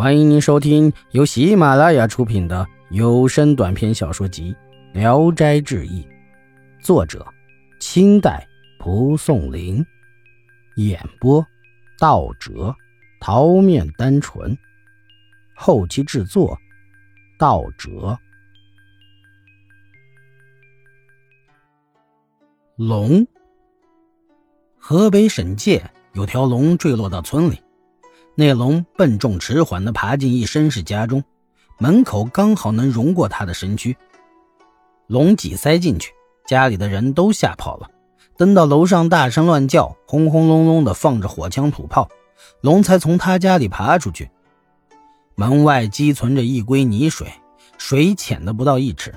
欢迎您收听由喜马拉雅出品的有声短篇小说集《聊斋志异》，作者：清代蒲松龄，演播：道哲、桃面单纯，后期制作：道哲。龙，河北省界有条龙坠落到村里。那龙笨重迟缓地爬进一绅士家中，门口刚好能容过他的身躯。龙挤塞进去，家里的人都吓跑了。等到楼上大声乱叫，轰轰隆隆地放着火枪土炮，龙才从他家里爬出去。门外积存着一堆泥水，水浅的不到一尺。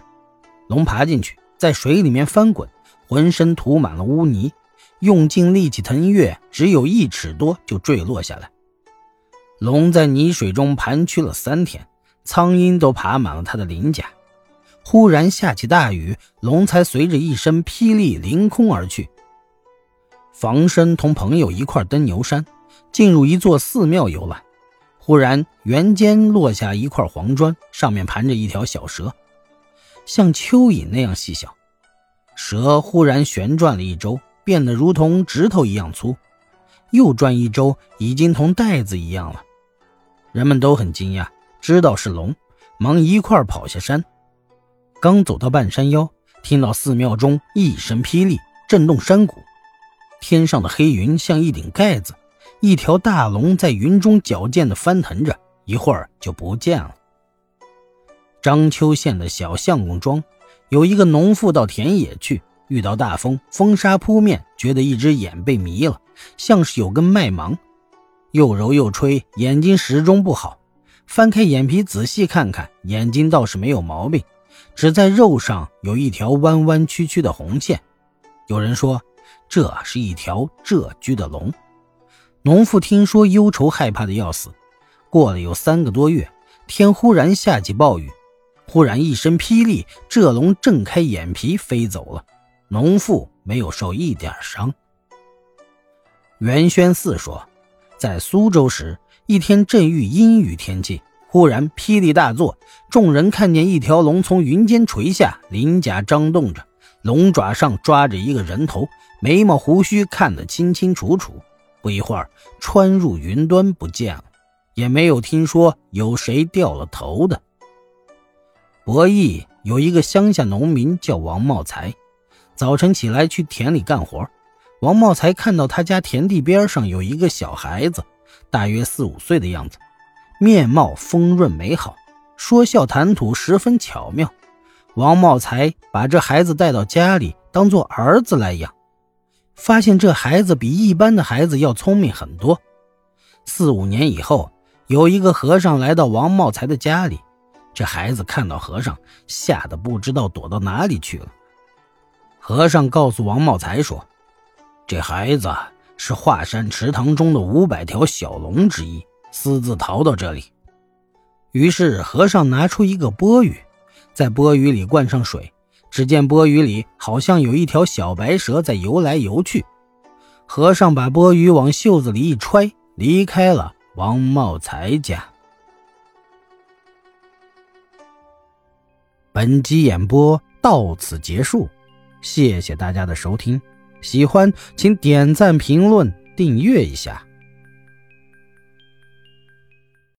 龙爬进去，在水里面翻滚，浑身涂满了污泥，用尽力气腾跃，只有一尺多就坠落下来。龙在泥水中盘曲了三天，苍蝇都爬满了他的鳞甲。忽然下起大雨，龙才随着一声霹雳凌空而去。房生同朋友一块登牛山，进入一座寺庙游览。忽然圆间落下一块黄砖，上面盘着一条小蛇，像蚯蚓那样细小。蛇忽然旋转了一周，变得如同指头一样粗，又转一周，已经同袋子一样了。人们都很惊讶，知道是龙，忙一块跑下山。刚走到半山腰，听到寺庙中一声霹雳，震动山谷，天上的黑云像一顶盖子，一条大龙在云中矫健地翻腾着，一会儿就不见了。章丘县的小相公庄，有一个农妇到田野去，遇到大风，风沙扑面，觉得一只眼被迷了，像是有根麦芒。又揉又吹，眼睛始终不好。翻开眼皮仔细看看，眼睛倒是没有毛病，只在肉上有一条弯弯曲曲的红线。有人说，这是一条蛰居的龙。农妇听说，忧愁害怕的要死。过了有三个多月，天忽然下起暴雨，忽然一声霹雳，蛰龙挣开眼皮飞走了。农妇没有受一点伤。袁宣四说。在苏州时，一天正遇阴雨天气，忽然霹雳大作，众人看见一条龙从云间垂下，鳞甲张动着，龙爪上抓着一个人头，眉毛胡须看得清清楚楚。不一会儿，穿入云端不见了，也没有听说有谁掉了头的。博弈有一个乡下农民叫王茂才，早晨起来去田里干活。王茂才看到他家田地边上有一个小孩子，大约四五岁的样子，面貌丰润美好，说笑谈吐十分巧妙。王茂才把这孩子带到家里，当做儿子来养，发现这孩子比一般的孩子要聪明很多。四五年以后，有一个和尚来到王茂才的家里，这孩子看到和尚，吓得不知道躲到哪里去了。和尚告诉王茂才说。这孩子是华山池塘中的五百条小龙之一，私自逃到这里。于是和尚拿出一个钵盂，在钵盂里灌上水，只见钵盂里好像有一条小白蛇在游来游去。和尚把钵盂往袖子里一揣，离开了王茂才家。本集演播到此结束，谢谢大家的收听。喜欢，请点赞、评论、订阅一下。